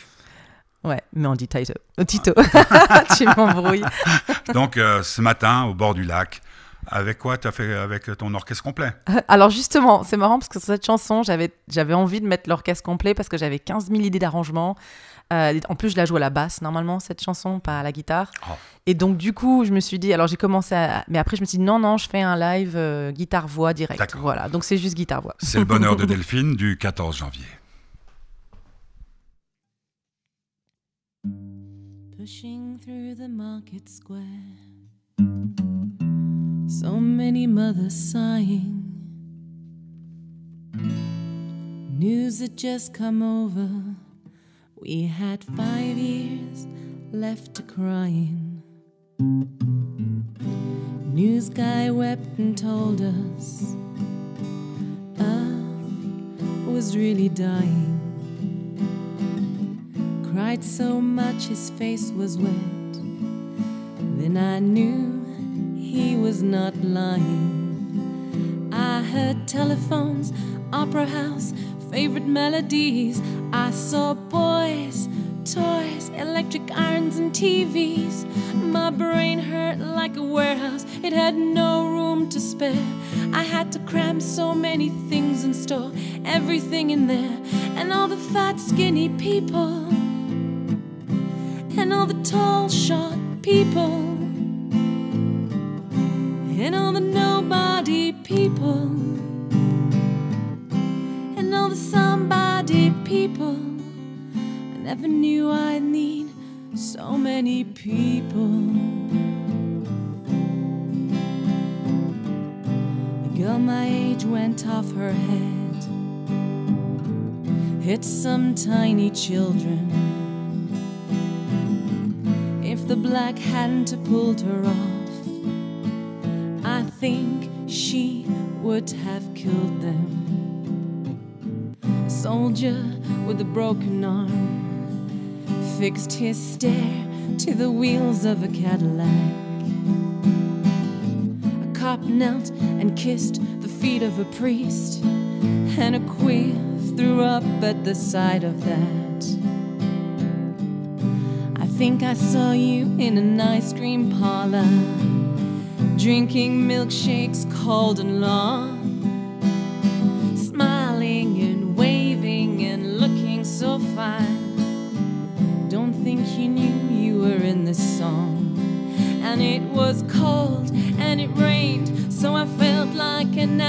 Ouais, mais on dit Tito. Oh, Tito. [LAUGHS] tu m'embrouilles. [LAUGHS]
Donc, euh, ce matin, au bord du lac, avec quoi tu as fait avec ton orchestre complet?
Alors justement, c'est marrant parce que sur cette chanson, j'avais j'avais envie de mettre l'orchestre complet parce que j'avais 15 000 idées d'arrangement. Euh, en plus, je la joue à la basse normalement, cette chanson, pas à la guitare.
Oh.
Et donc, du coup, je me suis dit, alors j'ai commencé à... Mais après, je me suis dit, non, non, je fais un live euh, guitare-voix direct.
D'accord.
Voilà, donc c'est juste guitare-voix.
C'est le bonheur de [LAUGHS] Delphine du 14 janvier.
Pushing through the market square. So many mothers sighing. News had just come over. We had five years left to crying. News guy wept and told us Earth was really dying cried so much his face was wet. Then I knew he was not lying. I heard telephones, opera house, favorite melodies. I saw boys, toys, electric irons, and TVs. My brain hurt like a warehouse, it had no room to spare. I had to cram so many things and store everything in there, and all the fat, skinny people and all the tall, short people, and all the nobody people, people. I never knew I'd need so many people. A girl my age went off her head, hit some tiny children if the black hadn't pulled her off, I think she would have killed them. Soldier with a broken arm fixed his stare to the wheels of a Cadillac. A cop knelt and kissed the feet of a priest, and a queer threw up at the sight of that. I think I saw you in an ice cream parlor, drinking milkshakes cold and long. It was cold and it rained. So I felt like an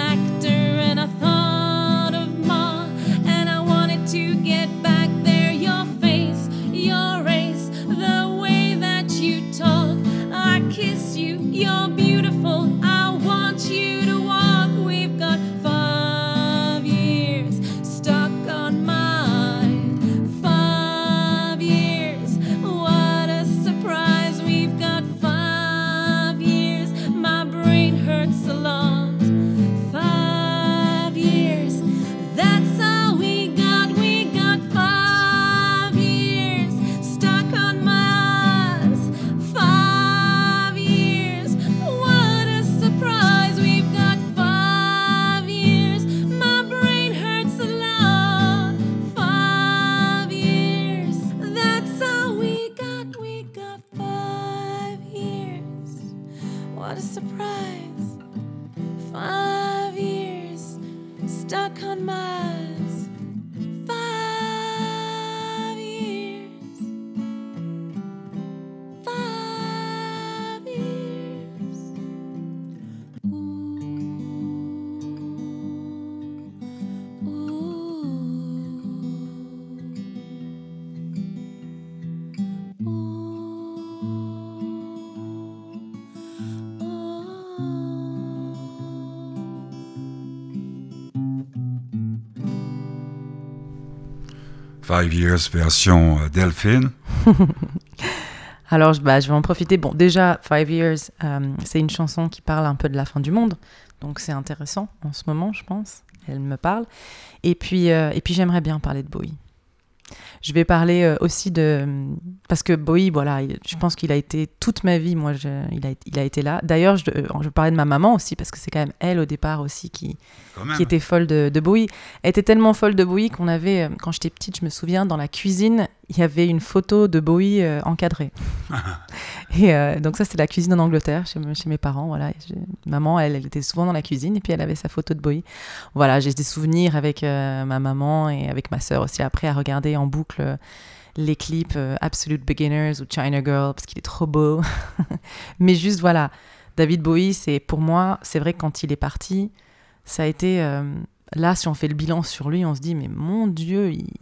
Five Years
version euh, Delphine. [LAUGHS]
Alors, bah, je vais en profiter. Bon, déjà, Five Years, euh, c'est une chanson qui parle un peu de la fin du monde. Donc, c'est intéressant en ce moment, je pense. Elle me parle. Et puis, euh, et puis j'aimerais bien parler de Bowie. Je vais parler euh, aussi de... Parce que Bowie, voilà, il- je pense qu'il a été toute ma vie, moi, je- il, a, il a été là. D'ailleurs, je, euh, je parlais de ma maman aussi, parce que c'est quand même elle, au départ, aussi, qui était folle de, de Bowie. Elle était tellement folle de Bowie qu'on avait, euh, quand j'étais petite, je me souviens, dans la cuisine, il y avait une photo de Bowie euh, encadrée. [LAUGHS] et euh, donc ça, c'était la cuisine en Angleterre, chez, me- chez mes parents. Voilà. Maman, elle, elle était souvent dans la cuisine et puis elle avait sa photo de Bowie. Voilà, j'ai des souvenirs avec euh, ma maman et avec ma sœur aussi après à regarder en boucle les clips Absolute Beginners ou China Girl parce qu'il est trop beau. [LAUGHS] Mais juste voilà, David Bowie, c'est pour moi, c'est vrai que quand il est parti, ça a été là si on fait le bilan sur lui, on se dit mais mon Dieu, il-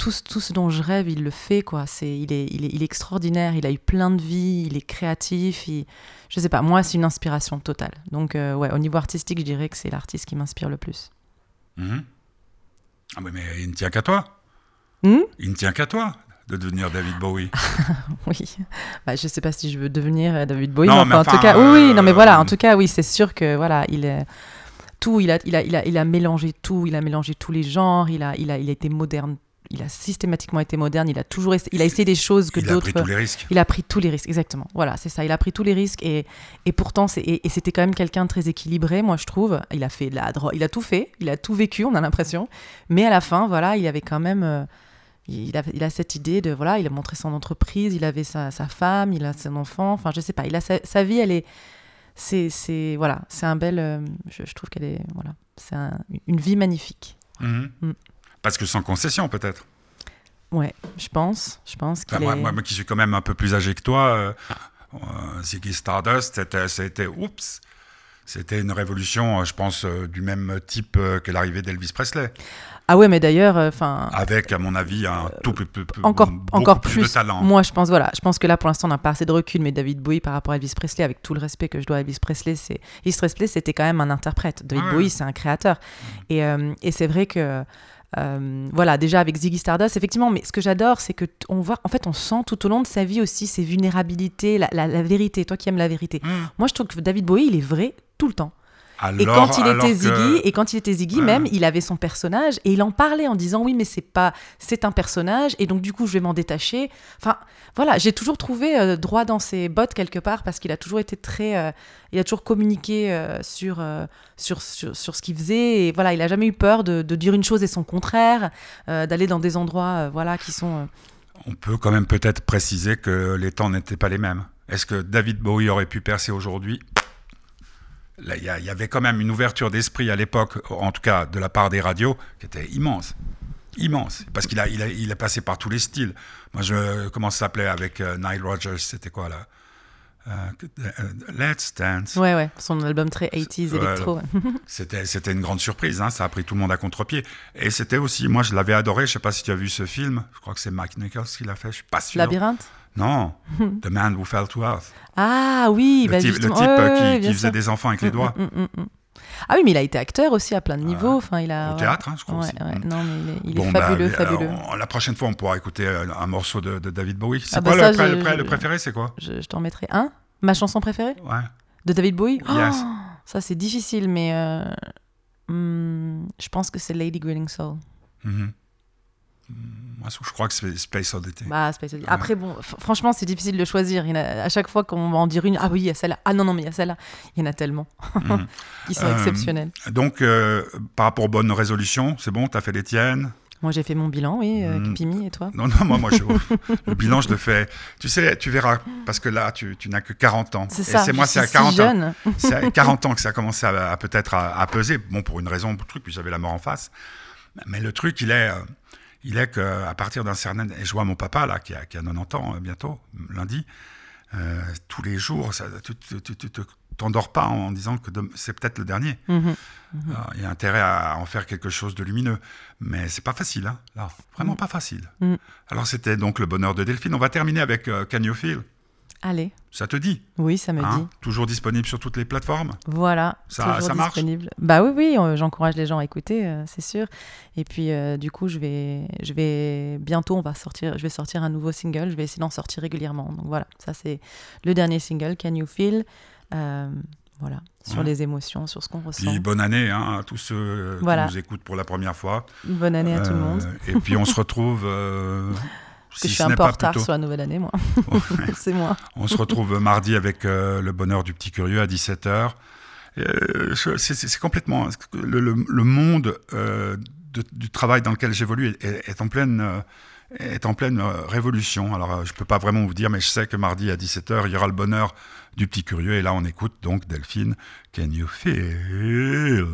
tout, ce- tout ce dont je rêve, il le fait quoi. C'est il est, il est il est extraordinaire, il a eu plein de vie, il est créatif, il- je sais pas, moi c'est une inspiration totale. Donc euh, ouais, au niveau artistique, je dirais que c'est l'artiste qui m'inspire le plus.
Mhm. Ah, mais, mais il ne tient qu'à toi.
Hmm?
Il ne tient qu'à toi de devenir David Bowie. [LAUGHS]
Oui, bah, je sais pas si je veux devenir euh, David Bowie,
Non,
mais,
mais
enfin, en tout cas, oui, oui, non, mais
euh,
voilà, en tout cas, oui, c'est sûr que voilà, il est tout, il a, il a, il a, il a mélangé tout, il a mélangé tous les genres, il a, il a, il a été moderne, il a systématiquement été moderne, il a toujours, il a essayé des choses que
il a
d'autres.
pris tous les risques.
Il a pris tous les risques, exactement. Voilà, c'est ça. Il a pris tous les risques et, et pourtant, c'est, et, et c'était quand même quelqu'un de très équilibré, moi, je trouve. Il a fait de la drogue, il a tout fait, il a tout vécu, on a l'impression. Mais à la fin, voilà, il avait quand même. euh, il a, il a cette idée de. Voilà, il a montré son entreprise, il avait sa, sa femme, il a son enfant. Enfin, je sais pas. Il a sa, sa vie, elle est. C'est, c'est, voilà, c'est un bel. euh, je, je trouve qu'elle est. Voilà, c'est un- une vie magnifique.
Mhm.
Mm.
Parce que sans concession, peut-être.
Ouais, je pense. Je pense
Enfin, moi,
est-
moi, moi qui suis quand même un peu plus âgé que toi, euh, euh, Ziggy Stardust, c'était, oups, c'était une révolution, euh, je pense, euh, du même type euh, que l'arrivée d'Elvis Presley,
Ah ouais, mais d'ailleurs, enfin.
avec, à mon avis, un tout peu, peu- peu-
encore, encore
plus,
plus.
de talent.
Moi, je pense, voilà, je pense que là, pour l'instant, on n'a pas assez de recul, mais David Bowie par rapport à Elvis Presley, avec tout le respect que je dois à Elvis Presley, c'est Elvis Presley, c'était quand même un interprète. David
Ouais.
Bowie, c'est un créateur. Et, euh, et c'est vrai que. Euh, voilà, déjà avec Ziggy Stardust, effectivement, mais ce que j'adore, c'est que on voit, en fait, on sent tout au long de sa vie aussi ses vulnérabilités, la, la- la vérité. Toi qui aimes la vérité,
Mm.
moi je trouve que David Bowie, il est vrai tout le temps.
Alors,
Et quand il était
que-
Ziggy, et quand il était Ziggy
Ouais.
même, il avait son personnage et il en parlait en disant oui, mais c'est pas, c'est un personnage et donc du coup je vais m'en détacher. Enfin voilà, j'ai toujours trouvé euh, droit dans ses bottes quelque part parce qu'il a toujours été très, euh, il a toujours communiqué euh, sur, sur, sur sur ce qu'il faisait et voilà, il a jamais eu peur de, de dire une chose et son contraire, d'aller dans des endroits voilà qui sont
On peut quand même peut-être préciser que les temps n'étaient pas les mêmes. Est-ce que David Bowie aurait pu percer aujourd'hui il y, avait quand même une ouverture d'esprit à l'époque, en tout cas de la part des radios, qui était immense. Immense. Parce qu'il a, il a, il a passé par tous les styles. Moi, je, comment ça s'appelait avec euh, Nile Rodgers C'était quoi là? Euh, Let's Dance.
Ouais, ouais, son album très 80s
Ouais,
électro. [LAUGHS]
C'était, c'était une grande surprise, hein, ça a pris tout le monde à contre-pied. Et c'était aussi, moi je l'avais adoré, je sais pas si tu as vu ce film, je crois que c'est Mike Nichols qui l'a fait, je suis pas sûr.
Labyrinthe?
Non, [LAUGHS] The Man Who Fell to Earth.
Ah oui,
Le
bah
type, le type, euh, qui, faisait des enfants avec les doigts.
Mm, mm, mm. Ah oui, mais il a été acteur aussi à plein de niveaux. Enfin, il a
Au théâtre, hein, je crois
Ouais,
aussi.
ouais.
Mm.
Non, mais il est, il est
Bon, bah,
fabuleux,
euh,
fabuleux.
on- la prochaine fois, on pourra écouter euh, un morceau de, de David Bowie. C'est
Ah
quoi
bah
le,
ça,
préféré C'est quoi?
Je, je t'en mettrai un. Ma chanson préférée?
Ouais.
de David Bowie?
Yes.
Oh, ça c'est difficile, mais euh, hmm, je pense que c'est Lady Grinning Soul.
Mm, Moi, je crois que c'est Space Oddity.
Bah, Space Oddity. Après, bon, franchement, c'est difficile de choisir. Il y en a, à chaque fois qu'on va en dire une, ah oui, il y a celle-là. Ah non, non, mais il y a celle-là. Il y en a tellement
Mhm. [LAUGHS]
qui sont
Euh,
exceptionnels.
Donc, euh, par rapport aux bonnes résolutions, c'est bon, t'as fait les tiennes?
Moi, j'ai fait mon bilan, oui, euh,
Mm.
Pimi, et toi?
Non, non, moi, moi je, [LAUGHS] le bilan, je le fais. Tu sais, tu verras, parce que là, tu, tu n'as que 40 ans.
C'est
Et
ça.
c'est moi, c'est à
suis
40
si
ans. [LAUGHS] C'est à 40 ans que ça a commencé à, à peut-être à, à peser. Bon, pour une raison, pour truc, puis j'avais la mort en face. Mais le truc, il est, euh, il est qu'à partir d'un certain, et je vois mon papa là, qui a, qui a 90 ans euh, bientôt, lundi, euh, tous les jours, ça, tu, te t'endors pas en disant que c'est peut-être le dernier.
Mhm.
Alors, Il y a intérêt à en faire quelque chose de lumineux, mais c'est pas facile, hein, là, vraiment pas facile. Alors c'était donc le bonheur de Delphine. On va terminer avec euh, Can You Feel
Allez,
Ça te dit
oui, ça me
hein
dit.
Toujours disponible sur toutes les plateformes.
Voilà,
Ça- marche
disponible. Bah oui, oui, euh, j'encourage les gens à écouter, euh, c'est sûr. Et puis, euh, du coup, je vais, je vais bientôt, on va sortir, je vais sortir un nouveau single. Je vais essayer d'en sortir régulièrement. Donc voilà, ça c'est le dernier single, Can You Feel Euh, Voilà, sur
Ouais.
les émotions, sur ce qu'on ressent.
Bonne année hein, à tous ceux
Voilà.
qui nous écoutent pour la première fois.
Bonne année à tout le monde.
Et puis on se [LAUGHS] retrouve. Euh,
Parce que
si
je suis un peu en retard sur la nouvelle année, moi. [LAUGHS] c'est moi.
On se retrouve mardi avec euh, le bonheur du petit curieux à 17h. c'est c'est- complètement. Le, le- le monde euh, de- du travail dans lequel j'évolue est, en pleine. euh, est en pleine euh, révolution. Alors, euh, je peux pas vraiment vous dire, mais je sais que mardi à 17h, il y aura le bonheur du petit curieux. Et là, on écoute donc Delphine, Can You Feel?